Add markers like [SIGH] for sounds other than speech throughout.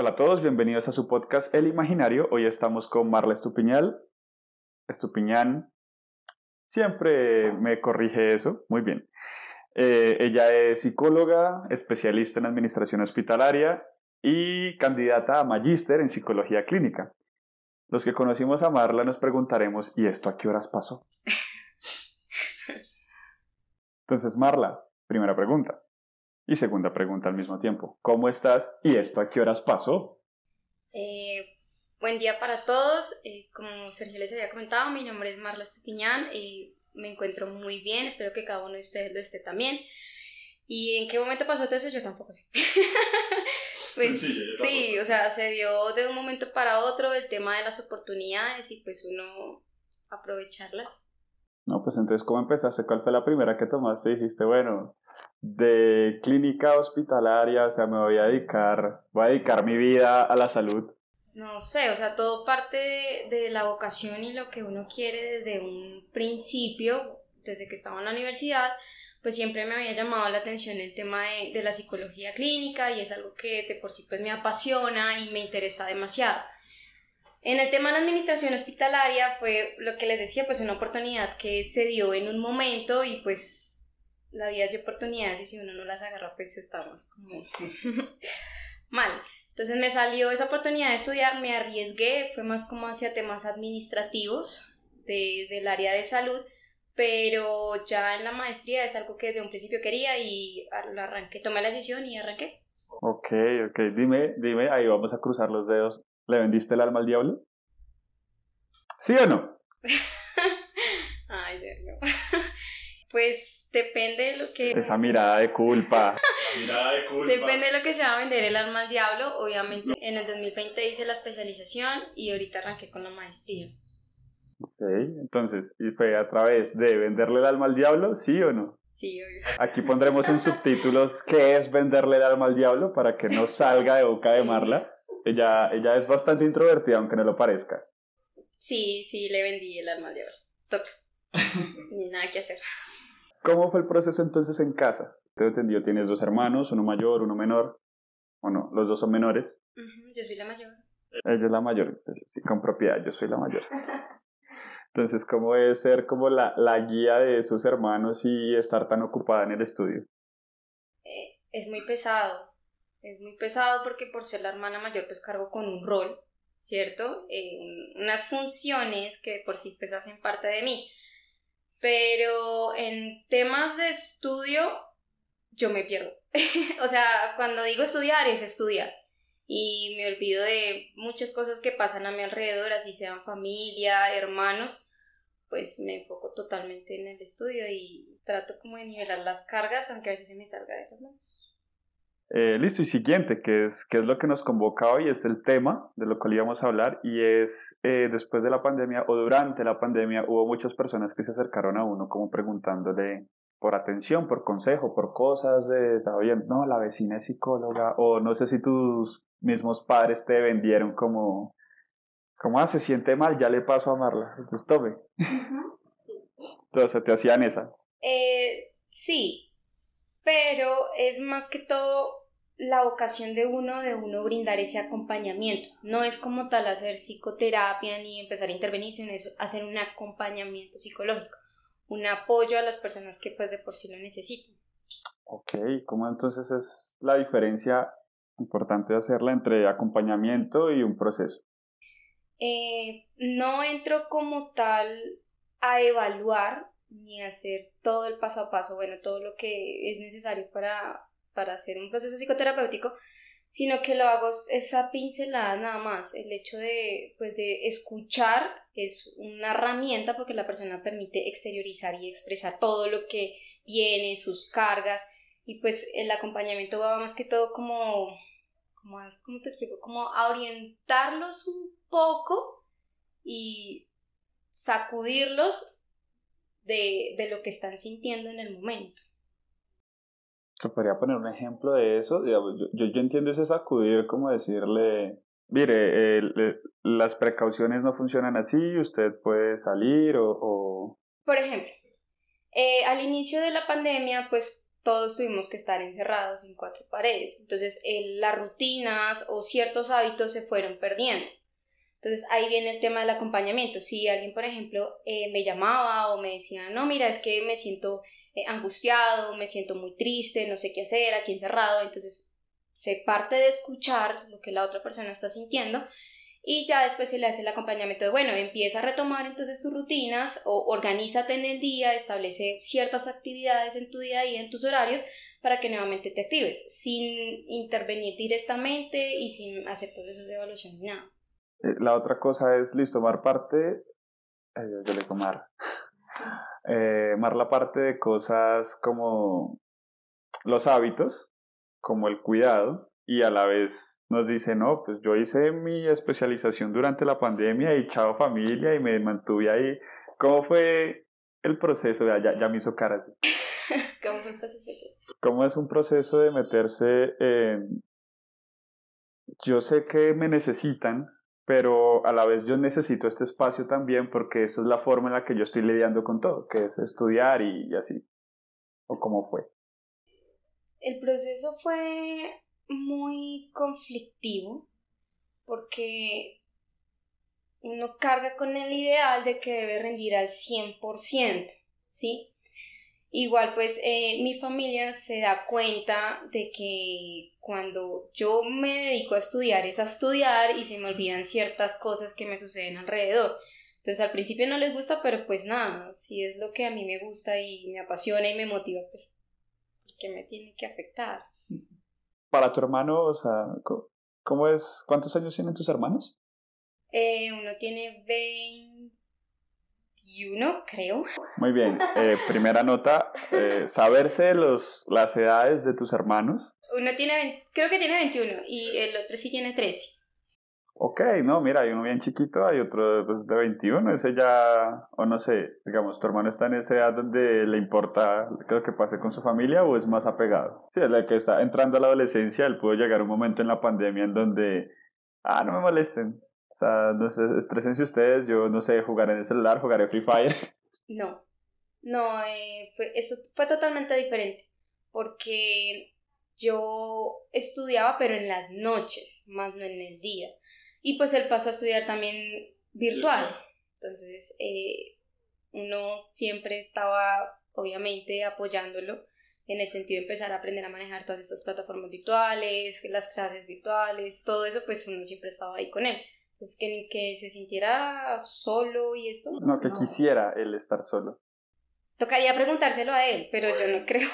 Hola a todos, bienvenidos a su podcast El Imaginario. Hoy estamos con Marla Estupiñal. Estupiñán. Siempre me corrige eso. Muy bien. Eh, ella es psicóloga, especialista en administración hospitalaria y candidata a magíster en psicología clínica. Los que conocimos a Marla nos preguntaremos, ¿y esto a qué horas pasó? [LAUGHS] Entonces, Marla, primera pregunta. Y segunda pregunta al mismo tiempo. ¿Cómo estás? ¿Y esto a qué horas pasó? Eh, buen día para todos. Eh, como Sergio les había comentado, mi nombre es Marla Estupiñán y me encuentro muy bien. Espero que cada uno de ustedes lo esté también. ¿Y en qué momento pasó todo eso? Yo tampoco sé. [LAUGHS] pues sí, o sea, se dio de un momento para otro el tema de las oportunidades y pues uno aprovecharlas. No, pues entonces, ¿cómo empezaste? ¿Cuál fue la primera que tomaste? Dijiste, bueno, de clínica hospitalaria, o sea, me voy a dedicar, voy a dedicar mi vida a la salud. No sé, o sea, todo parte de, la vocación y lo que uno quiere desde un principio, desde que estaba en la universidad, pues siempre me había llamado la atención el tema de, de, la psicología clínica y es algo que de por sí pues me apasiona y me interesa demasiado. En el tema de la administración hospitalaria fue lo que les decía, pues una oportunidad que se dio en un momento y pues la vida es de oportunidades y si uno no las agarra, pues estamos como [LAUGHS] mal. Entonces me salió esa oportunidad de estudiar, me arriesgué, fue más como hacia temas administrativos desde el área de salud, pero ya en la maestría es algo que desde un principio quería y lo arranqué, tomé la decisión y arranqué. Ok, ok, dime, dime, ahí vamos a cruzar los dedos. ¿Le vendiste el alma al diablo? ¿Sí o no? [LAUGHS] Pues depende de lo que... Esa mirada de culpa. [LAUGHS] mirada de culpa. Depende de lo que se va a vender el alma al diablo. Obviamente en el 2020 hice la especialización y ahorita arranqué con la maestría. Ok, entonces, ¿y fue a través de venderle el alma al diablo, sí o no? Sí, obvio. Aquí pondremos en subtítulos qué es venderle el alma al diablo para que no salga de boca de Marla. Ella, ella es bastante introvertida, aunque no lo parezca. Sí, sí, le vendí el alma al diablo. Toc. [LAUGHS] Ni nada que hacer. ¿Cómo fue el proceso entonces en casa? Te entendido, tienes dos hermanos, uno mayor, uno menor. ¿O no? Los dos son menores. yo soy la mayor. Ella es la mayor, sí, con propiedad, yo soy la mayor. [LAUGHS] Entonces, ¿cómo es ser como la, la guía de esos hermanos y estar tan ocupada en el estudio? Eh, es muy pesado, es muy pesado porque por ser la hermana mayor pues cargo con un rol, ¿cierto? Eh, unas funciones que por sí pues hacen parte de mí. Pero en temas de estudio, yo me pierdo. [LAUGHS] o sea, cuando digo estudiar, es estudiar. Y me olvido de muchas cosas que pasan a mi alrededor, así sean familia, hermanos, pues me enfoco totalmente en el estudio y trato como de nivelar las cargas, aunque a veces se me salga de las manos. Eh, listo, y siguiente, que es, que es lo que nos convoca hoy, es el tema de lo cual íbamos a hablar, y es eh, después de la pandemia o durante la pandemia hubo muchas personas que se acercaron a uno como preguntándole por atención, por consejo, por cosas de, ¿saben? no, la vecina es psicóloga, o no sé si tus mismos padres te vendieron como, como, ah, se siente mal, ya le paso a amarla, entonces tome. Entonces, ¿te hacían esa? Eh, sí, pero es más que todo la vocación de uno, de uno brindar ese acompañamiento. No es como tal hacer psicoterapia ni empezar a intervenir, sino es hacer un acompañamiento psicológico, un apoyo a las personas que pues de por sí lo necesitan. Ok, ¿cómo entonces es la diferencia importante de hacerla entre acompañamiento y un proceso? Eh, no entro como tal a evaluar ni a hacer todo el paso a paso, bueno, todo lo que es necesario para para hacer un proceso psicoterapéutico, sino que lo hago esa pincelada nada más. El hecho de, pues, de escuchar es una herramienta porque la persona permite exteriorizar y expresar todo lo que tiene, sus cargas, y pues el acompañamiento va más que todo como, ¿cómo te explico? Como a orientarlos un poco y sacudirlos de, de lo que están sintiendo en el momento. ¿Se podría poner un ejemplo de eso? yo, yo, entiendo ese sacudir como decirle, mire, las precauciones no funcionan así, usted puede salir o... Por ejemplo, eh, al inicio de la pandemia, pues todos tuvimos que estar encerrados en cuatro paredes. Entonces, las rutinas o ciertos hábitos se fueron perdiendo. Entonces, ahí viene el tema del acompañamiento. Si alguien, por ejemplo, eh, me llamaba o me decía, no, mira, es que me siento eh, angustiado, me siento muy triste, no sé qué hacer, aquí encerrado, entonces se parte de escuchar lo que la otra persona está sintiendo y ya después se le hace el acompañamiento de, bueno, empieza a retomar entonces tus rutinas o organízate en el día, establece ciertas actividades en tu día a día, en tus horarios, para que nuevamente te actives, sin intervenir directamente y sin hacer procesos de evaluación ni nada. Eh, la otra cosa es, listo, tomar parte, yo le tomar, eh, mar la parte de cosas como los hábitos, como el cuidado, y a la vez nos dice, no, pues yo hice mi especialización durante la pandemia y chao familia y me mantuve ahí. ¿Cómo fue el proceso? Ya, ya me hizo cara así. [LAUGHS] ¿Cómo fue el proceso? ¿Cómo es un proceso de meterse en... Yo sé que me necesitan, pero a la vez yo necesito este espacio también porque esa es la forma en la que yo estoy lidiando con todo, que es estudiar y así. ¿O cómo fue? El proceso fue muy conflictivo porque uno carga con el ideal de que debe rendir al 100%, ¿sí? Igual pues eh, mi familia se da cuenta de que cuando yo me dedico a estudiar es a estudiar y se me olvidan ciertas cosas que me suceden alrededor. Entonces al principio no les gusta, pero pues nada, si es lo que a mí me gusta y me apasiona y me motiva, pues que me tiene que afectar [LAUGHS] para tu hermano, o sea, ¿cómo es? ¿Cuántos años tienen tus hermanos? Eh, uno tiene 21, creo. Muy bien. Eh, primera nota, eh, saberse los, las edades de tus hermanos. Uno tiene, creo que tiene 21 y el otro sí tiene 13. Ok, no, mira, hay uno bien chiquito, hay otro pues, de 21, ese ya, o no sé, digamos, tu hermano está en esa edad donde le importa lo que pase con su familia o es más apegado. Sí, es la que está entrando a la adolescencia, él pudo llegar un momento en la pandemia en donde, ah, no me molesten, sea, no sé, estresense ustedes, yo no sé, jugar en el celular, jugaré Free Fire. No, no, eh, fue, eso fue totalmente diferente, porque yo estudiaba, pero en las noches, más no en el día. Y pues él pasó a estudiar también virtual. Entonces, eh, uno siempre estaba, obviamente, apoyándolo en el sentido de empezar a aprender a manejar todas estas plataformas virtuales, las clases virtuales, todo eso, pues uno siempre estaba ahí con él. Entonces, que, que se sintiera solo y esto. No, que quisiera él estar solo. Tocaría preguntárselo a él, pero yo no [LAUGHS] creo.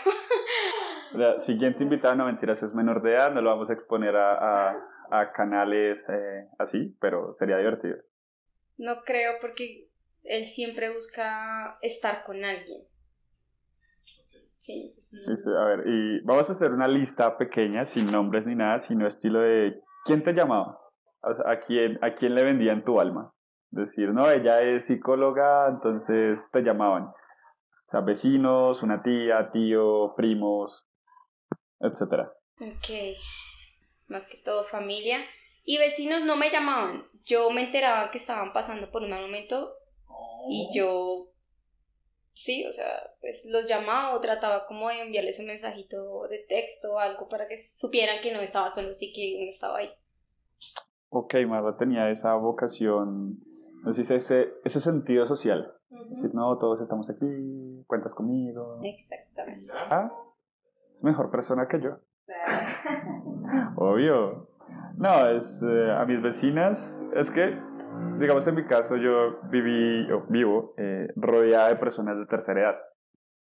La siguiente invitada, no mentiras, es menor de edad, no lo vamos a exponer a a canales eh, así, pero sería divertido. No creo porque él siempre busca estar con alguien. Sí, sí, a ver, y vamos a hacer una lista pequeña, sin nombres ni nada, sino estilo de ¿quién te llamaba? ¿A quién, a quién le vendían tu alma? Decir, no, ella es psicóloga, entonces te llamaban. O sea, vecinos, una tía, tío, primos, etcétera. Ok más que todo familia. Y vecinos no me llamaban. Yo me enteraba que estaban pasando por un mal momento y oh. yo, sí, o sea, pues los llamaba o trataba como de enviarles un mensajito de texto o algo para que supieran que no estaba solo, sí que uno estaba ahí. Ok, Marla tenía esa vocación, no sé, ese, ese sentido social. Decir, no, todos estamos aquí, cuentas conmigo. Exactamente. Ah, es mejor persona que yo. [LAUGHS] Obvio. No, es eh, a mis vecinas, es que, digamos en mi caso, yo viví, o vivo eh, rodeada de personas de tercera edad.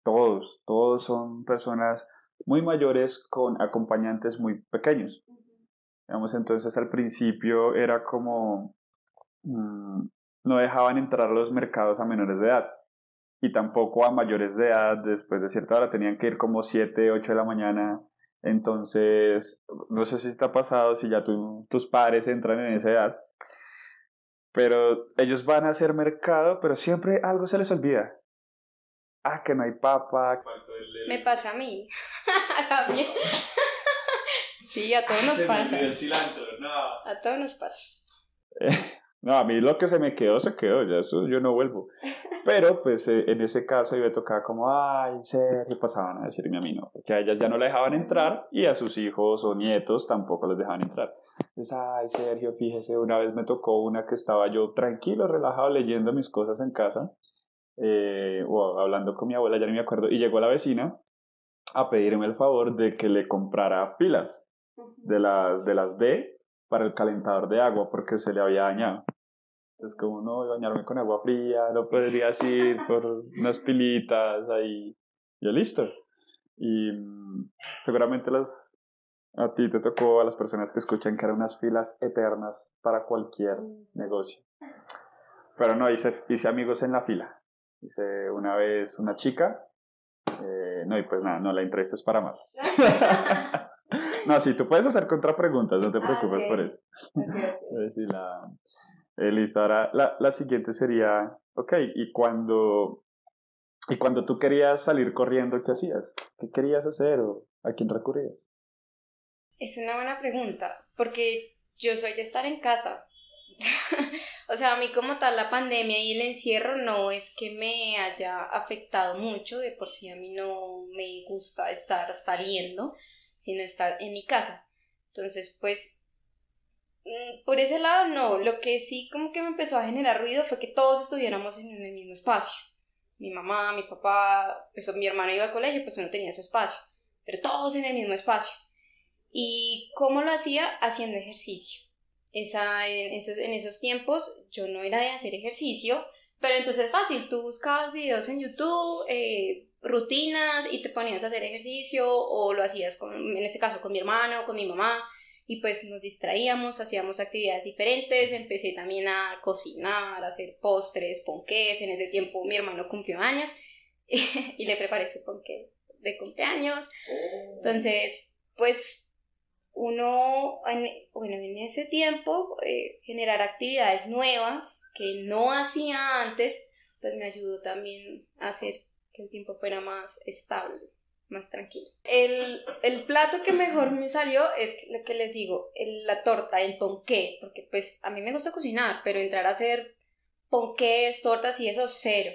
Todos, todos son personas muy mayores con acompañantes muy pequeños. Digamos, entonces al principio era como, mm, no dejaban entrar a los mercados a menores de edad y tampoco a mayores de edad después de cierta hora, tenían que ir como 7, 8 de la mañana entonces, no sé si te ha pasado, si ya tus padres entran en esa edad, pero ellos van a hacer mercado, pero siempre algo se les olvida. Ah, que no hay papa. Me pasa a mí. [LAUGHS] sí, a todos nos pasa. A todos nos pasa. No, a mí lo que se me quedó, se quedó, ya eso yo no vuelvo. Pero pues eh, en ese caso yo me tocaba como, ay, Sergio, pasaban a decirme a mí no, porque a ellas ya no la dejaban entrar y a sus hijos o nietos tampoco les dejaban entrar. Entonces, ay, Sergio, fíjese, una vez me tocó una que estaba yo tranquilo, relajado, leyendo mis cosas en casa, eh, o hablando con mi abuela, ya no me acuerdo, y llegó la vecina a pedirme el favor de que le comprara pilas de las, de las D para el calentador de agua porque se le había dañado. Es como, no, bañarme con agua fría, no podría ir [LAUGHS] por unas pilitas ahí. Yo listo. Y mm, seguramente las, a ti te tocó, a las personas que escuchan, que eran unas filas eternas para cualquier negocio. Pero no, hice, hice amigos en la fila. Hice una vez una chica. Eh, no, y pues nada, no la entrevistas para más. [LAUGHS] [LAUGHS] no, sí, tú puedes hacer contrapreguntas, no te ah, preocupes por eso. Okay, [LAUGHS] la, Elisa, ahora la, la, siguiente sería, ok, ¿y cuando, ¿y cuando tú querías salir corriendo, qué hacías? ¿Qué querías hacer o a quién recurrías? Es una buena pregunta, porque yo soy de estar en casa. [LAUGHS] o sea, a mí como tal la pandemia y el encierro no es que me haya afectado mucho, de por sí a mí no me gusta estar saliendo, sino estar en mi casa. Entonces, pues Mm, por ese lado no, lo que sí como que me empezó a generar ruido fue que todos estuviéramos en el mismo espacio. Mi mamá, mi papá, pues mi hermano iba al colegio, pues no tenía su espacio, pero todos en el mismo espacio. ¿Y cómo lo hacía? Haciendo ejercicio. Esa, en, esos, en esos tiempos yo no era de hacer ejercicio, pero entonces fácil, tú buscabas videos en YouTube, eh, rutinas y te ponías a hacer ejercicio o lo hacías con, en este caso con mi hermano, con mi mamá y pues nos distraíamos, hacíamos actividades diferentes, empecé también a cocinar, a hacer postres, ponqués, en ese tiempo mi hermano cumplió años [LAUGHS] y le preparé su ponqué de cumpleaños, entonces pues uno, en, bueno, en ese tiempo eh, generar actividades nuevas que no hacía antes, pues me ayudó también a hacer que el tiempo fuera más estable más tranquilo. El, el, plato que mejor me salió es lo que les digo, la torta, el ponqué, porque pues a mí me gusta cocinar, pero entrar a hacer ponqués, tortas y eso, cero.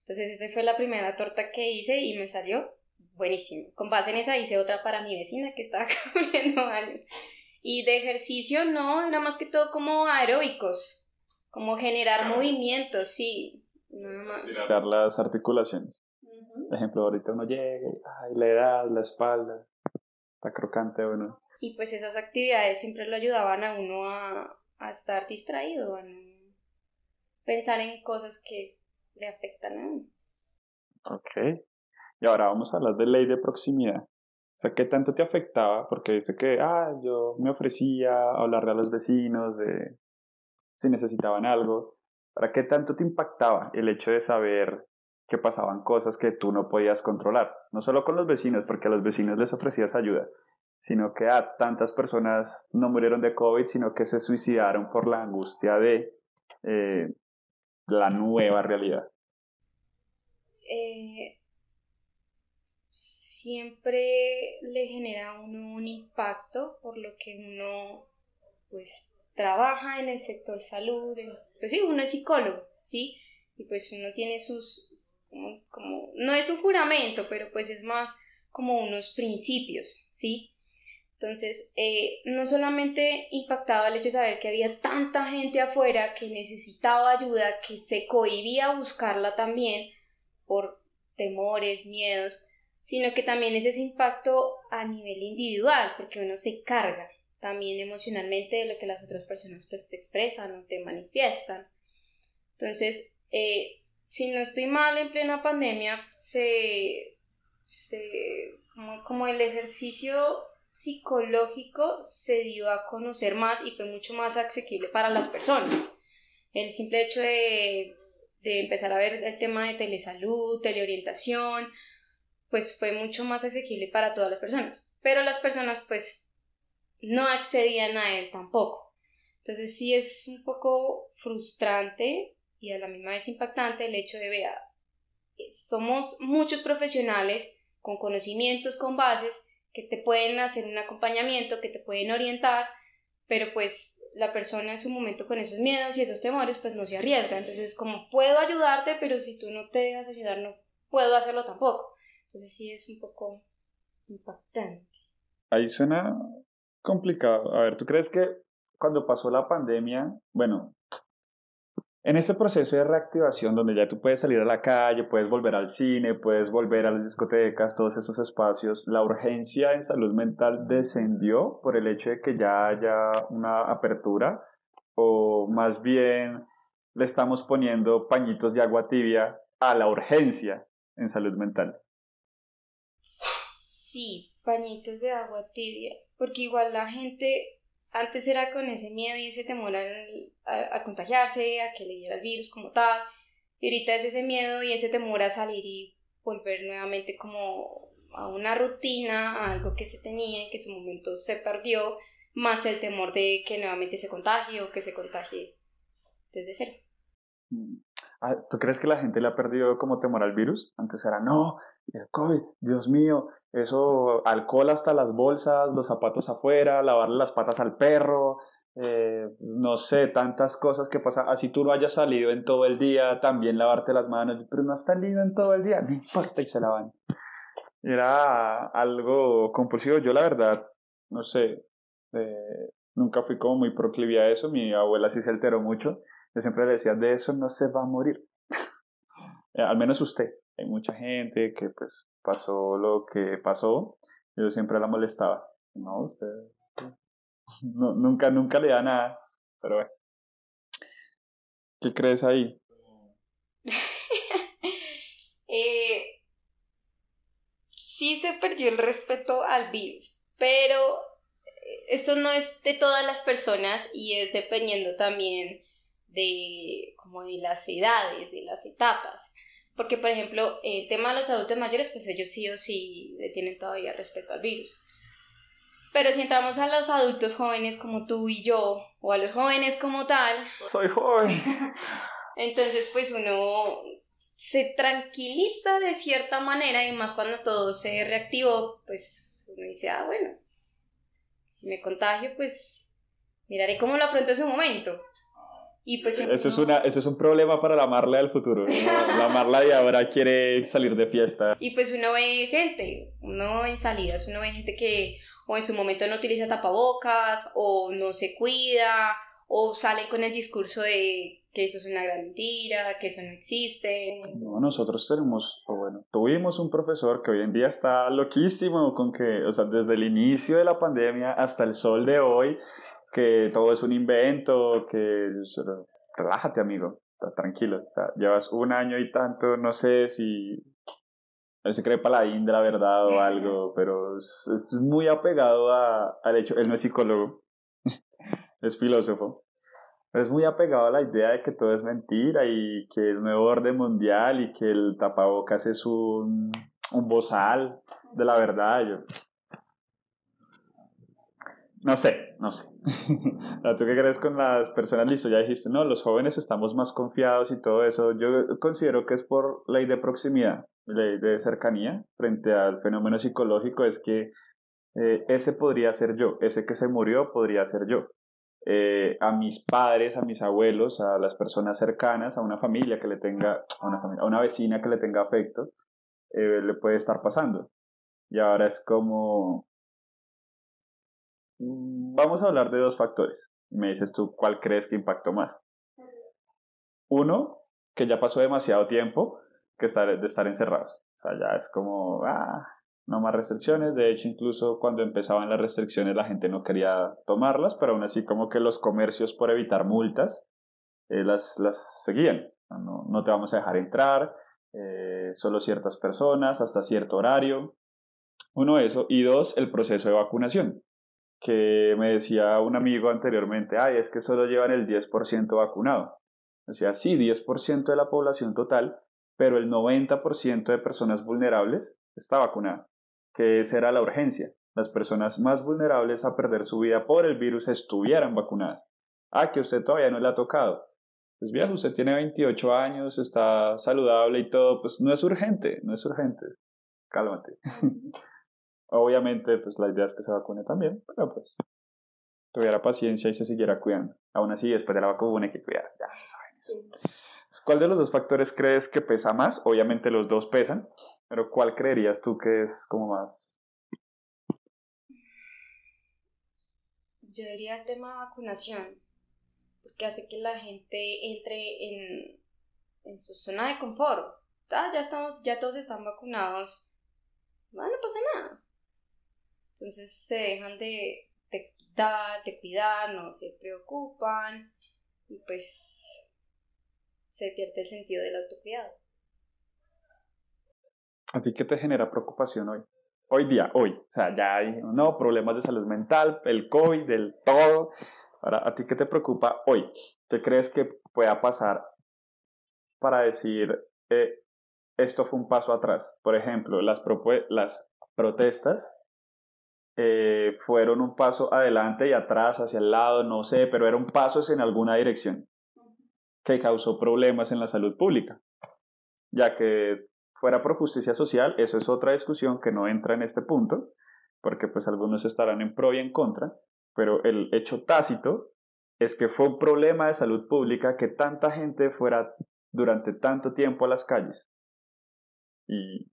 Entonces esa fue la primera torta que hice y me salió buenísimo. Con base en esa hice otra para mi vecina que estaba [LAUGHS] cumpliendo años. Y de ejercicio no, era más que todo como aeróbicos, como generar movimientos, sí, nada más. Estirar las articulaciones. Por ejemplo, ahorita uno llega, ay, la edad, la espalda, está crocante uno. Y pues esas actividades siempre lo ayudaban a uno a, a estar distraído, a no pensar en cosas que le afectan a uno. Ok. Y ahora vamos a hablar de ley de proximidad. O sea, ¿qué tanto te afectaba? Porque dice que, ah, yo me ofrecía a hablarle a los vecinos de si necesitaban algo. ¿Para qué tanto te impactaba el hecho de saber que pasaban cosas que tú no podías controlar, no solo con los vecinos, porque a los vecinos les ofrecías ayuda, sino que a tantas personas no murieron de COVID, sino que se suicidaron por la angustia de eh, la nueva realidad. Eh, siempre le genera a uno un impacto por lo que uno pues trabaja en el sector salud, pues sí, uno es psicólogo, ¿sí? Y pues uno tiene sus, como, no es un juramento, pero pues es más como unos principios, ¿sí? Entonces, eh, no solamente impactaba el hecho de saber que había tanta gente afuera que necesitaba ayuda, que se cohibía buscarla también por temores, miedos, sino que también es ese impacto a nivel individual, porque uno se carga también emocionalmente de lo que las otras personas pues te expresan o te manifiestan. Entonces, eh, si no estoy mal, en plena pandemia, se, como, el ejercicio psicológico se dio a conocer más y fue mucho más asequible para las personas. El simple hecho de, de empezar a ver el tema de telesalud, teleorientación, pues fue mucho más asequible para todas las personas. Pero las personas pues no accedían a él tampoco. Entonces sí es un poco frustrante y a la misma vez impactante el hecho de, vea, somos muchos profesionales con conocimientos, con bases, que te pueden hacer un acompañamiento, que te pueden orientar, pero pues la persona en su momento con esos miedos y esos temores, pues no se arriesga. Entonces, como puedo ayudarte, pero si tú no te dejas ayudar, no puedo hacerlo tampoco. Entonces, sí es un poco impactante. Ahí suena complicado. A ver, ¿tú crees que cuando pasó la pandemia, bueno, en ese proceso de reactivación donde ya tú puedes salir a la calle, puedes volver al cine, puedes volver a las discotecas, todos esos espacios, la urgencia en salud mental descendió por el hecho de que ya haya una apertura o más bien le estamos poniendo pañitos de agua tibia a la urgencia en salud mental. Sí, pañitos de agua tibia, porque igual la gente antes era con ese miedo y ese temor a, contagiarse, a que le diera el virus como tal, y ahorita es ese miedo y ese temor a salir y volver nuevamente como a una rutina, a algo que se tenía y que en su momento se perdió, más el temor de que nuevamente se contagie o que se contagie desde cero. Mm. Ah, ¿Tú crees que la gente le ha perdido como temor al virus? Antes era, no, el COVID, Dios mío, eso, alcohol hasta las bolsas, los zapatos afuera, lavarle las patas al perro, eh, no sé, tantas cosas que pasan. Así tú no hayas salido en todo el día, también lavarte las manos, pero no has salido en todo el día, no importa y se lavan. Era algo compulsivo. Yo, la verdad, no sé, eh, nunca fui como muy proclive a eso. Mi abuela sí se alteró mucho. Yo siempre le decía, de eso no se va a morir. [LAUGHS] Eh, al menos usted hay mucha gente que pues pasó lo que pasó, yo siempre la molestaba. No, usted [LAUGHS] nunca, nunca le da nada, pero bueno. ¿Qué crees ahí? [LAUGHS] eh, sí se perdió el respeto al virus, pero esto no es de todas las personas y es dependiendo también de como de las edades, de las etapas. Porque, por ejemplo, el tema de los adultos mayores, pues ellos sí o sí le tienen todavía respeto al virus. Pero si entramos a los adultos jóvenes como tú y yo, o a los jóvenes como tal... Soy joven. [LAUGHS] Entonces, pues uno se tranquiliza de cierta manera y más cuando todo se reactivó, pues uno dice, ah, bueno, si me contagio, pues miraré cómo lo afronto en su momento. Y pues eso, es una, eso es un problema para la Marla del futuro. La Marla de ahora quiere salir de fiesta. Y pues uno ve gente, uno en salidas, uno ve gente que o en su momento no utiliza tapabocas, o no se cuida, o sale con el discurso de que eso es una gran mentira, que eso no existe. No, nosotros tenemos, o bueno, tuvimos un profesor que hoy en día está loquísimo con que, o sea, desde el inicio de la pandemia hasta el sol de hoy, que todo es un invento, que relájate amigo, tranquilo, llevas un año y tanto, no sé si él se cree paladín de la verdad o algo, pero es, muy apegado a, al hecho, él no es psicólogo, [LAUGHS] es filósofo, es muy apegado a la idea de que todo es mentira y que el nuevo orden mundial y que el tapabocas es un, un bozal de la verdad. Yo, no sé, no sé. [LAUGHS] ¿Tú qué crees con las personas? Listo, ya dijiste, no, los jóvenes estamos más confiados y todo eso. Yo considero que es por ley de proximidad, ley de cercanía frente al fenómeno psicológico, es que eh, ese podría ser yo, ese que se murió podría ser yo. Eh, a mis padres, a mis abuelos, a las personas cercanas, a una familia que le tenga, a una, vecina que le tenga afecto, eh, le puede estar pasando. Y ahora es como, vamos a hablar de dos factores. Me dices tú, ¿cuál crees que impactó más? Uno, que ya pasó demasiado tiempo que estar, de estar encerrados. O sea, ya es como, ah, no más restricciones. De hecho, incluso cuando empezaban las restricciones la gente no quería tomarlas, pero aún así como que los comercios por evitar multas eh, las, las seguían. No, no, te vamos a dejar entrar, eh, solo ciertas personas, hasta cierto horario. Uno, eso. Y dos, el proceso de vacunación que me decía un amigo anteriormente, ay, es que solo llevan el 10% vacunado. O sea, sí, 10% de la población total, pero el 90% de personas vulnerables está vacunada, que esa era la urgencia. Las personas más vulnerables a perder su vida por el virus estuvieran vacunadas. Ah, que usted todavía no le ha tocado. Pues bien, usted tiene 28 años, está saludable y todo, pues no es urgente, no es urgente. Cálmate. [LAUGHS] Obviamente, pues la idea es que se vacune también, pero pues tuviera paciencia y se siguiera cuidando. Aún así, después de la vacuna hay que cuidar, ya se saben eso. ¿Cuál de los dos factores crees que pesa más? Obviamente los dos pesan, pero ¿cuál creerías tú que es como más? Yo diría el tema de vacunación, porque hace que la gente entre en, en su zona de confort. Ah, ya, estamos, ya todos están vacunados, no, no pasa nada. Entonces se dejan de, de, de cuidar, no se preocupan y pues se pierde el sentido del autocuidado. ¿A ti qué te genera preocupación hoy? Hoy día, hoy. O sea, ya hay, no, problemas de salud mental, el COVID, del todo. Ahora, ¿a ti qué te preocupa hoy? ¿Qué crees que pueda pasar para decir, eh, esto fue un paso atrás? Por ejemplo, las, las protestas eh, fueron un paso adelante y atrás, hacia el lado, no sé, pero eran pasos en alguna dirección que causó problemas en la salud pública, ya que fuera por justicia social, eso es otra discusión que no entra en este punto, porque pues algunos estarán en pro y en contra, pero el hecho tácito es que fue un problema de salud pública que tanta gente fuera durante tanto tiempo a las calles. Y,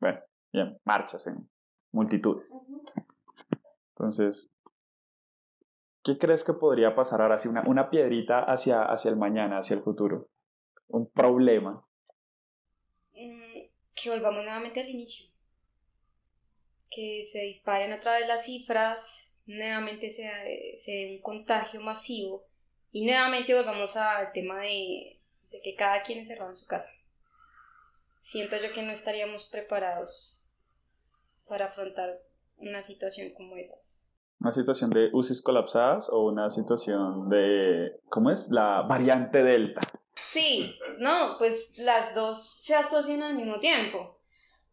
bueno, bien, marchas en multitudes. Entonces, ¿Qué crees que podría pasar ahora? una, una piedrita hacia, hacia el mañana, hacia el futuro. Un problema. Mm, que volvamos nuevamente al inicio. Que se disparen otra vez las cifras, nuevamente se, se dé un contagio masivo y nuevamente volvamos al tema de, de que cada quien encerrado en su casa. Siento yo que no estaríamos preparados para afrontar una situación como esas una situación de UCIs colapsadas o una situación de, ¿cómo es? La variante Delta. Sí, no, pues las dos se asocian al mismo tiempo,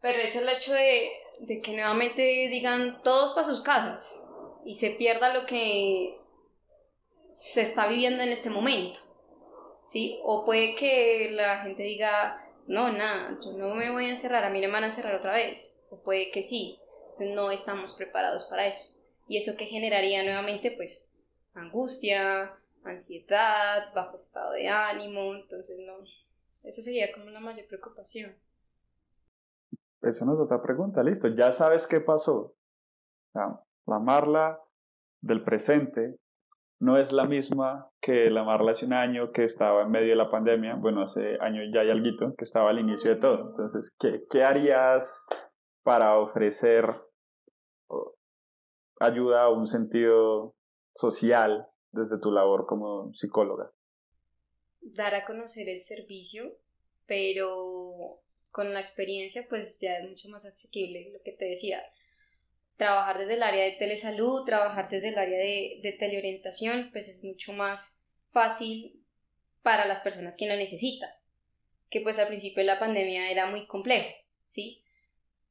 pero es el hecho de, de que nuevamente digan todos para sus casas y se pierda lo que se está viviendo en este momento, ¿sí? O puede que la gente diga, no, nada, yo no me voy a encerrar, a mí me van a encerrar otra vez, o puede que sí, entonces no estamos preparados para eso. Y eso que generaría nuevamente pues angustia, ansiedad, bajo estado de ánimo, entonces no, esa sería como la mayor preocupación. Eso no es otra pregunta, listo, ya sabes qué pasó. La Marla del presente no es la misma que la Marla hace un año que estaba en medio de la pandemia, bueno, hace año ya hay algo que estaba al inicio de todo. Entonces, ¿qué, qué harías para ofrecer ayuda a un sentido social desde tu labor como psicóloga? Dar a conocer el servicio, pero con la experiencia pues ya es mucho más asequible, lo que te decía. Trabajar desde el área de telesalud, trabajar desde el área de, de teleorientación, pues es mucho más fácil para las personas que lo necesitan. Que pues al principio de la pandemia era muy complejo, ¿sí?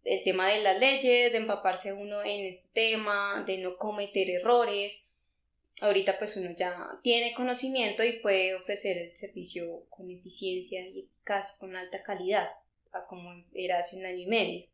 El tema de las leyes, de empaparse uno en este tema, de no cometer errores. Ahorita pues uno ya tiene conocimiento y puede ofrecer el servicio con eficiencia y casi con alta calidad, como era hace un año y medio.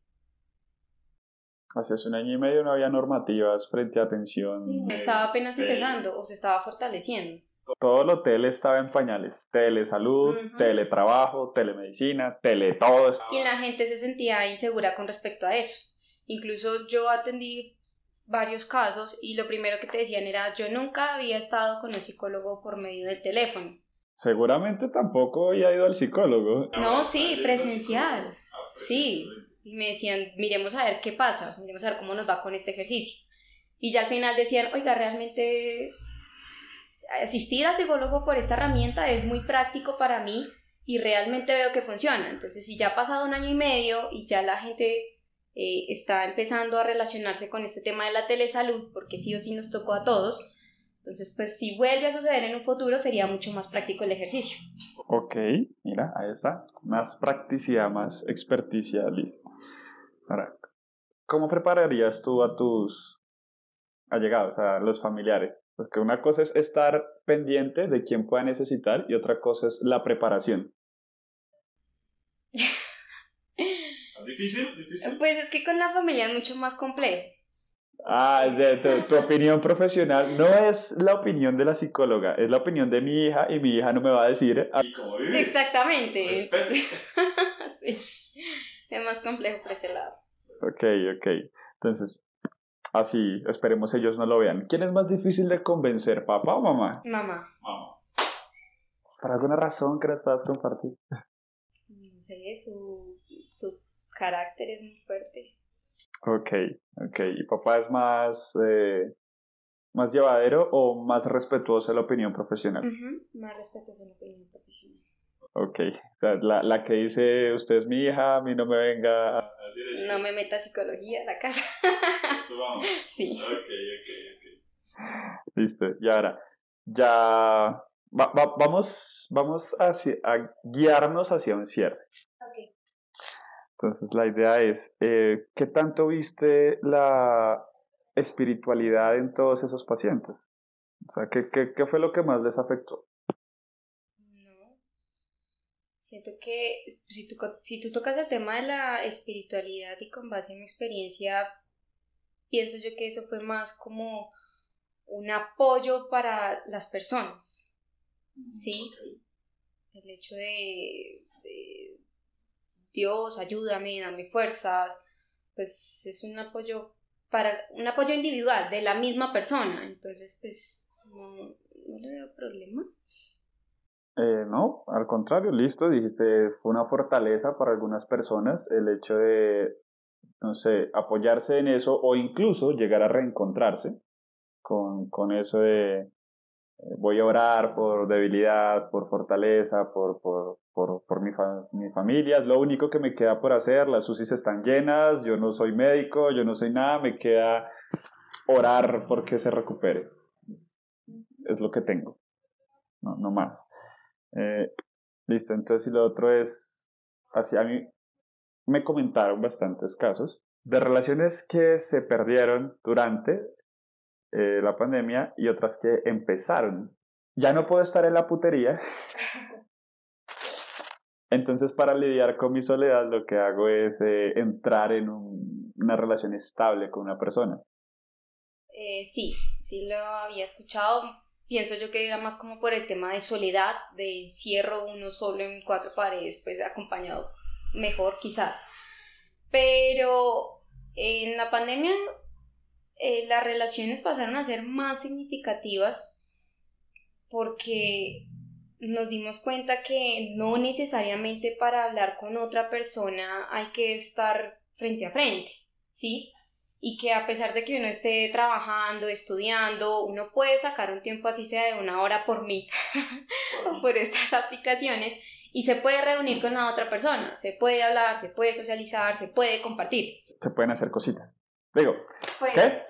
Hace un año y medio no había normativas frente a atención. Sí, estaba apenas empezando o se estaba fortaleciendo. Todo el hotel estaba en pañales. Telesalud, teletrabajo, telemedicina, tele todo. Y la gente se sentía insegura con respecto a eso. Incluso yo atendí varios casos y lo primero que te decían era yo nunca había estado con el psicólogo por medio del teléfono. Seguramente tampoco había ido al psicólogo. No, sí, presencial. Sí. Y me decían, miremos a ver qué pasa, miremos a ver cómo nos va con este ejercicio. Y ya al final decían, oiga, realmente asistir a psicólogo por esta herramienta es muy práctico para mí y realmente veo que funciona. Entonces, si ya ha pasado un año y medio y ya la gente eh, está empezando a relacionarse con este tema de la telesalud, porque sí o sí nos tocó a todos, entonces, pues si vuelve a suceder en un futuro, sería mucho más práctico el ejercicio. Ok, mira, ahí está. Más practicidad, más experticia, listo. Ahora, ¿cómo prepararías tú a tus allegados, a los familiares? Porque una cosa es estar pendiente de quién pueda necesitar y otra cosa es la preparación. ¿Difícil? ¿Difícil? Pues es que con la familia es mucho más complejo. Ah, de, tu, opinión profesional no es la opinión de la psicóloga, es la opinión de mi hija y mi hija no me va a decir cómo Exactamente. [LAUGHS] sí. Es más complejo por ese lado. Ok, ok. Entonces, así, esperemos ellos no lo vean. ¿Quién es más difícil de convencer, papá o mamá? Mamá. Mamá. ¿Por alguna razón que nos puedas compartir? No sé, su, su carácter es muy fuerte. Ok, ok. ¿Y papá es más, eh, más llevadero o más respetuoso de la opinión profesional? Más respetuoso de la opinión profesional. Ok, o sea, la, la, que dice, usted es mi hija, a mí no me venga a decir eso. No me meta psicología en la casa. ¿Esto vamos? [LAUGHS] Sí. Ok, ok, ok. Listo, y ahora, ya vamos, vamos a guiarnos hacia un cierre. Okay. Entonces la idea es, eh, ¿qué tanto viste la espiritualidad en todos esos pacientes? O sea, ¿qué, qué, qué fue lo que más les afectó? No. Siento que si tú, si tú tocas el tema de la espiritualidad y con base en mi experiencia, pienso yo que eso fue más como un apoyo para las personas. ¿sí? El hecho de, Dios, ayúdame, dame fuerzas, pues es un apoyo para un apoyo individual de la misma persona, entonces pues no, le veo problema. Eh, no, al contrario, listo, dijiste, fue una fortaleza para algunas personas el hecho de, no sé, apoyarse en eso o incluso llegar a reencontrarse con, con eso de, voy a orar por debilidad, por fortaleza, por, por, por, por mi, mi, familia, es lo único que me queda por hacer, las UCIs están llenas, yo no soy médico, yo no soy nada, me queda orar porque se recupere. Es, es lo que tengo, no, no más. Eh, listo, entonces y lo otro es, así a mí me comentaron bastantes casos de relaciones que se perdieron durante eh, la pandemia y otras que empezaron. Ya no puedo estar en la putería. [LAUGHS] Entonces, para lidiar con mi soledad, lo que hago es eh, entrar en una relación estable con una persona. Eh, sí, sí lo había escuchado. Pienso yo que era más como por el tema de soledad, de encierro uno solo en cuatro paredes, pues acompañado mejor quizás. Pero en la pandemia eh, las relaciones pasaron a ser más significativas porque nos dimos cuenta que no necesariamente para hablar con otra persona hay que estar frente a frente, ¿sí? Y que a pesar de que uno esté trabajando, estudiando, uno puede sacar un tiempo así sea de una hora por mí o [LAUGHS] por estas aplicaciones y se puede reunir con la otra persona, se puede hablar, se puede socializar, se puede compartir. Se pueden hacer cositas. Digo, pues, ¿qué?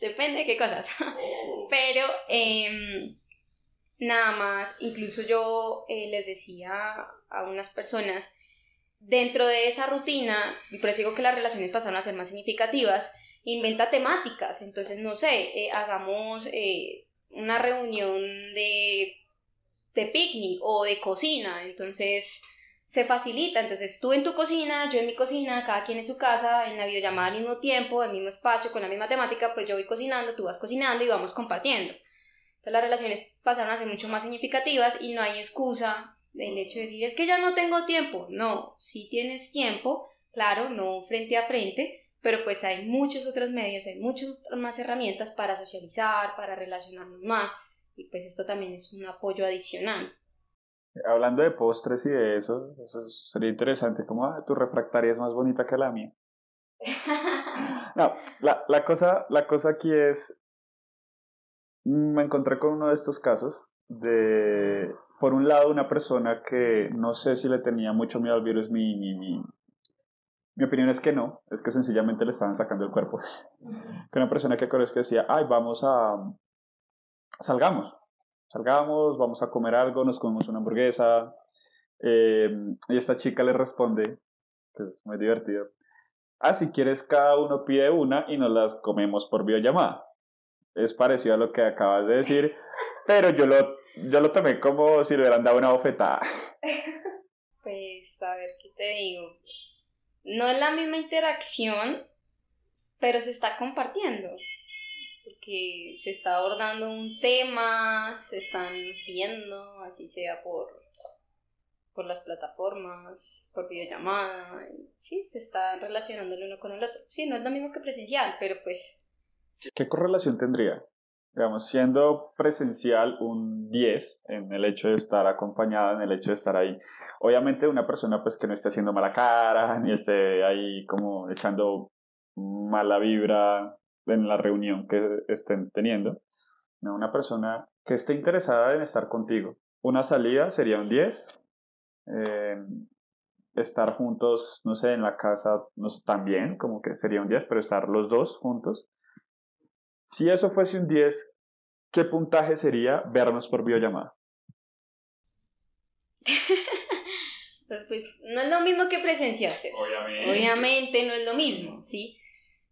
[LAUGHS] depende de qué cosas. [LAUGHS] Pero em, nada más, incluso yo eh, les decía a unas personas, dentro de esa rutina, y por eso digo que las relaciones pasaron a ser más significativas, inventa temáticas. Entonces, no sé, eh, hagamos eh, una reunión de, de picnic o de cocina. Entonces, se facilita. Entonces tú en tu cocina, yo en mi cocina, cada quien en su casa, en la videollamada al mismo tiempo, en el mismo espacio, con la misma temática, pues yo voy cocinando, tú vas cocinando y vamos compartiendo. Entonces las relaciones pasaron a ser mucho más significativas y no hay excusa del hecho de decir es que ya no tengo tiempo. No, si tienes tiempo, claro, no frente a frente, pero pues hay muchos otros medios, hay muchas otras más herramientas para socializar, para relacionarnos más y pues esto también es un apoyo adicional. Hablando de postres y de eso, eso sería interesante, como ah, tu refractaria es más bonita que la mía. [LAUGHS] No, la, la, cosa, la cosa aquí es, me encontré con uno de estos casos de, por un lado, una persona que no sé si le tenía mucho miedo al virus, mi, mi, mi, mi opinión es que no, es que sencillamente le estaban sacando el cuerpo. [LAUGHS] Que una persona que conozco decía, ay, vamos a, salgamos, salgamos, vamos a comer algo, nos comemos una hamburguesa. Eh, y esta chica le responde, que es muy divertido, ah, si quieres cada uno pide una y nos las comemos por videollamada. Es parecido a lo que acabas de decir, pero yo lo, yo lo tomé como si le hubieran dado una bofetada. [LAUGHS] Pues, a ver, ¿qué te digo? No es la misma interacción, pero se está compartiendo porque se está abordando un tema, se están viendo, así sea por, por las plataformas, por videollamada, sí, se está relacionando el uno con el otro. Sí, no es lo mismo que presencial, pero pues... ¿Qué correlación tendría? Digamos, siendo presencial un 10 en el hecho de estar acompañada, en el hecho de estar ahí. Obviamente una persona pues que no esté haciendo mala cara, [LAUGHS] ni esté ahí como echando mala vibra en la reunión que estén teniendo. Una persona que esté interesada en estar contigo. Una salida sería un 10. Eh, estar juntos, no sé, en la casa no, también, como que sería un 10, pero estar los dos juntos. Si eso fuese un 10, ¿qué puntaje sería vernos por videollamada? [LAUGHS] pues no es lo mismo que presenciarse. Obviamente. Obviamente no es lo mismo, ¿sí?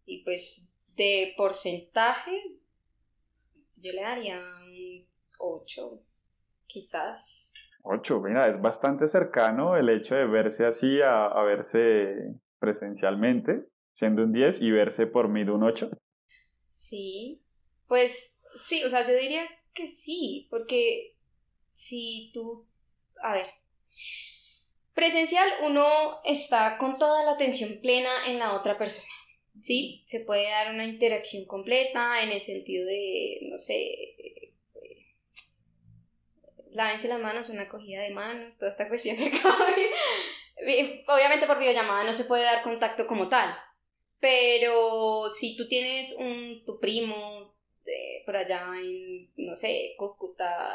Y pues de porcentaje, yo le daría un 8, quizás. 8, mira, es bastante cercano el hecho de verse así a, verse presencialmente, siendo un 10, y verse por mí de un 8. Sí, pues sí, o sea, yo diría que sí, porque si tú, a ver, presencial uno está con toda la atención plena en la otra persona. ¿sí? Se puede dar una interacción completa en el sentido de, no sé, lávense las manos, una acogida de manos, toda esta cuestión de COVID. [LAUGHS] Obviamente por videollamada no se puede dar contacto como tal, pero si tú tienes un, tu primo por allá en, no sé, Cúcuta,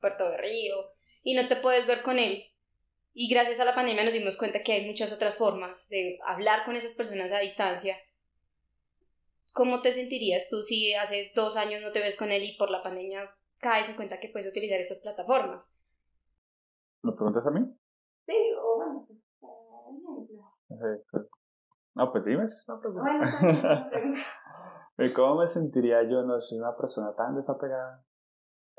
Puerto de Río, y no te puedes ver con él, y gracias a la pandemia nos dimos cuenta que hay muchas otras formas de hablar con esas personas a distancia. ¿Cómo te sentirías tú si hace dos años no te ves con él y por la pandemia caes en cuenta que puedes utilizar estas plataformas? ¿Lo preguntas a mí? Sí, o bueno, pues, No, pues dime, es una pregunta. [LAUGHS] ¿Cómo me sentiría yo? No soy una persona tan desapegada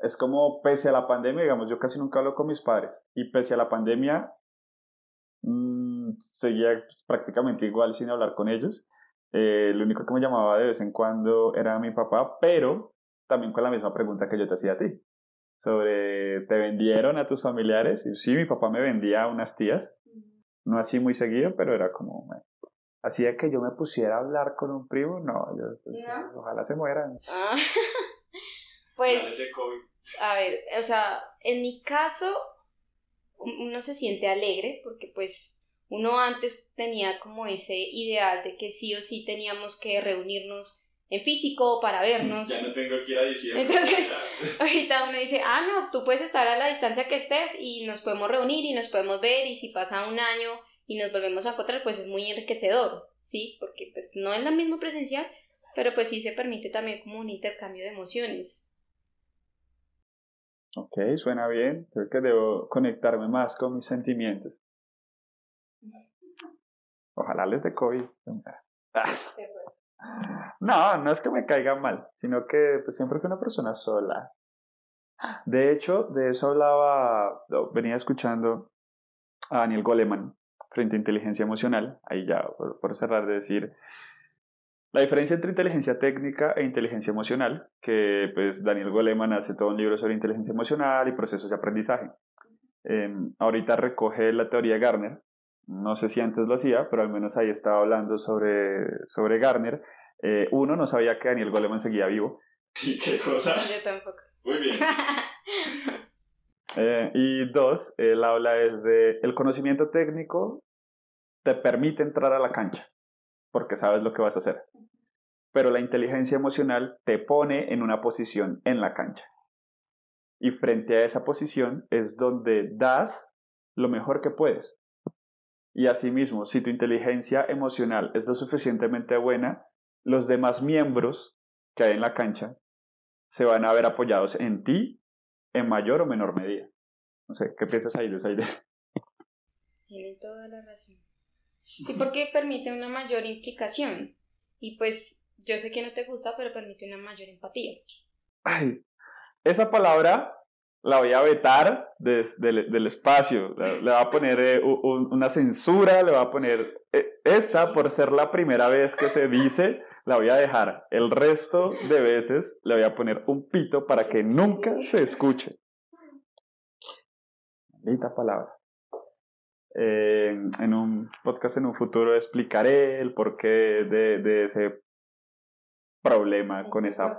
es como pese a la pandemia, digamos, yo casi nunca hablo con mis padres y pese a la pandemia mmm, seguía pues, prácticamente igual sin hablar con ellos. Eh, lo único que me llamaba de vez en cuando era mi papá, pero también con la misma pregunta que yo te hacía a ti, sobre, ¿te vendieron a tus familiares? Y sí, mi papá me vendía a unas tías, no así muy seguido, pero era como, hacía que yo me pusiera a hablar con un primo, no, yo, pues, ojalá se mueran. Ah. [LAUGHS] Pues, a ver, o sea, en mi caso, uno se siente alegre porque pues uno antes tenía como ese ideal de que sí o sí teníamos que reunirnos en físico para vernos. Ya no tengo que ir a diciembre. Entonces, [LAUGHS] [LAUGHS] ahorita uno dice, ah, no, tú puedes estar a la distancia que estés y nos podemos reunir y nos podemos ver y si pasa un año y nos volvemos a encontrar, pues es muy enriquecedor, ¿sí? Porque pues no es la misma presencial, pero pues sí se permite también como un intercambio de emociones. Ok, suena bien. Creo que debo conectarme más con mis sentimientos. Ojalá les de COVID. [LAUGHS] No, no es que me caiga mal, sino que pues, siempre fui una persona sola. De hecho, de eso hablaba, venía escuchando a Daniel Goleman frente a inteligencia emocional. Ahí ya, por, por cerrar de decir, la diferencia entre inteligencia técnica e inteligencia emocional, que pues Daniel Goleman hace todo un libro sobre inteligencia emocional y procesos de aprendizaje. Em, ahorita recoge la teoría de Garner, no sé si antes lo hacía, pero al menos ahí estaba hablando sobre, sobre Garner. Eh, uno, no sabía que Daniel Goleman seguía vivo. ¿Y qué cosas? Yo tampoco. Muy bien. [LAUGHS] Eh, y dos, él habla es de el conocimiento técnico te permite entrar a la cancha porque sabes lo que vas a hacer. Pero la inteligencia emocional te pone en una posición en la cancha. Y frente a esa posición es donde das lo mejor que puedes. Y asimismo, si tu inteligencia emocional es lo suficientemente buena, los demás miembros que hay en la cancha se van a ver apoyados en ti en mayor o menor medida. No sé, ¿qué piensas ahí de esa idea? Tienen toda la razón. Sí, porque permite una mayor implicación. Y pues yo sé que no te gusta, pero permite una mayor empatía. Ay, esa palabra la voy a vetar del espacio. Le, voy a poner eh, una censura, le voy a poner eh, esta por ser la primera vez que se dice. La voy a dejar el resto de veces, le voy a poner un pito para que nunca se escuche. Maldita palabra. Eh, en un podcast en un futuro explicaré el porqué de, de ese problema con esa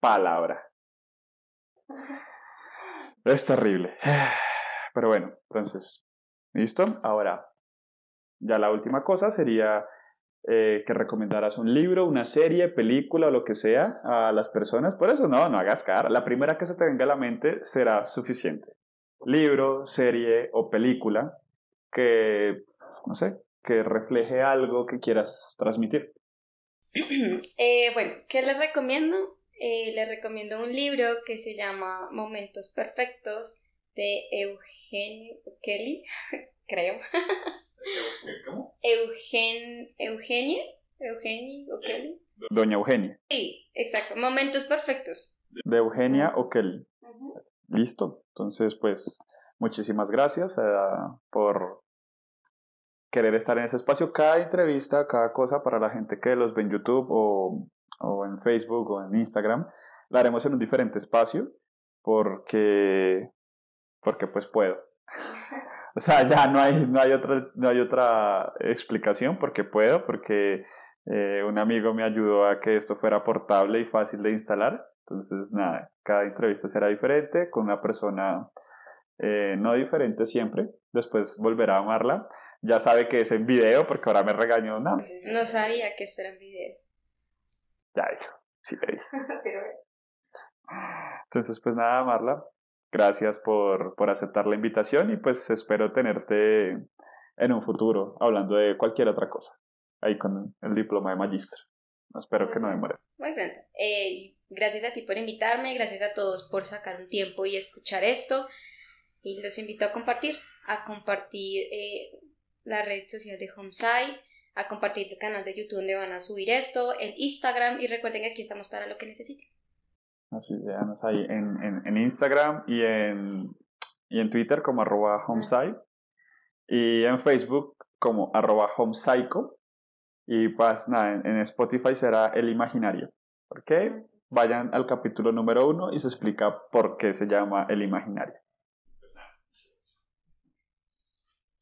palabra. Es terrible. Pero bueno, entonces, ¿listo? Ahora, ya la última cosa sería eh, que recomendaras un libro, una serie, película o lo que sea a las personas. Por eso no, no hagas cara. La primera que se te venga a la mente será suficiente. Libro, serie o película que, no sé, que refleje algo que quieras transmitir. [CLEARS THROAT] Eh, bueno, ¿qué les recomiendo? Eh, les recomiendo un libro que se llama Momentos Perfectos de Eugenio Kelly, [LAUGHS] creo. [LAUGHS] [LAUGHS] ¿Cómo? Eugen, Eugenia, Eugenia Kelly. Doña Eugenia. Sí, exacto, Momentos Perfectos. De Eugenia O'Kelly. Listo. Entonces, pues, muchísimas gracias eh, por querer estar en ese espacio. Cada entrevista, cada cosa para la gente que los ve en YouTube o, o en Facebook o en Instagram, la haremos en un diferente espacio porque, porque pues puedo. [LAUGHS] O sea, ya no hay, no hay, otra, no hay otra explicación porque puedo, porque eh, un amigo me ayudó a que esto fuera portable y fácil de instalar. Entonces, nada, cada entrevista será diferente con una persona eh, no diferente siempre. Después volverá a amarla. Ya sabe que es en video porque ahora me regañó. No, No sabía que esto era en video. ya dijo, sí le dije. [LAUGHS] Entonces, pues nada, Marla, gracias por, por aceptar la invitación y pues espero tenerte en un futuro hablando de cualquier otra cosa, ahí con el diploma de magíster. Espero que no demore. Muy pronto. Eh, gracias a ti por invitarme, gracias a todos por sacar un tiempo y escuchar esto. Y los invito a compartir, a compartir eh, la red social de Homesai, a compartir el canal de YouTube donde van a subir esto, el Instagram y recuerden que aquí estamos para lo que necesiten. Así, véanos ahí en, en, en Instagram y en, y en Twitter como arroba homesite y en Facebook como arroba homepsycho y pues nada, en, en Spotify será El Imaginario. ¿Ok? Vayan al capítulo número uno y se explica por qué se llama El Imaginario. Pues nada.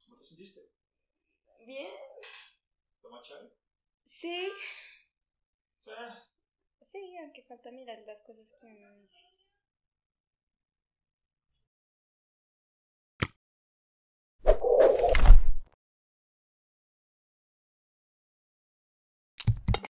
¿Cómo te sentiste? Bien, ¿Toma chévere? sí, Sí. Sí, aunque falta mirar las cosas que uno dice.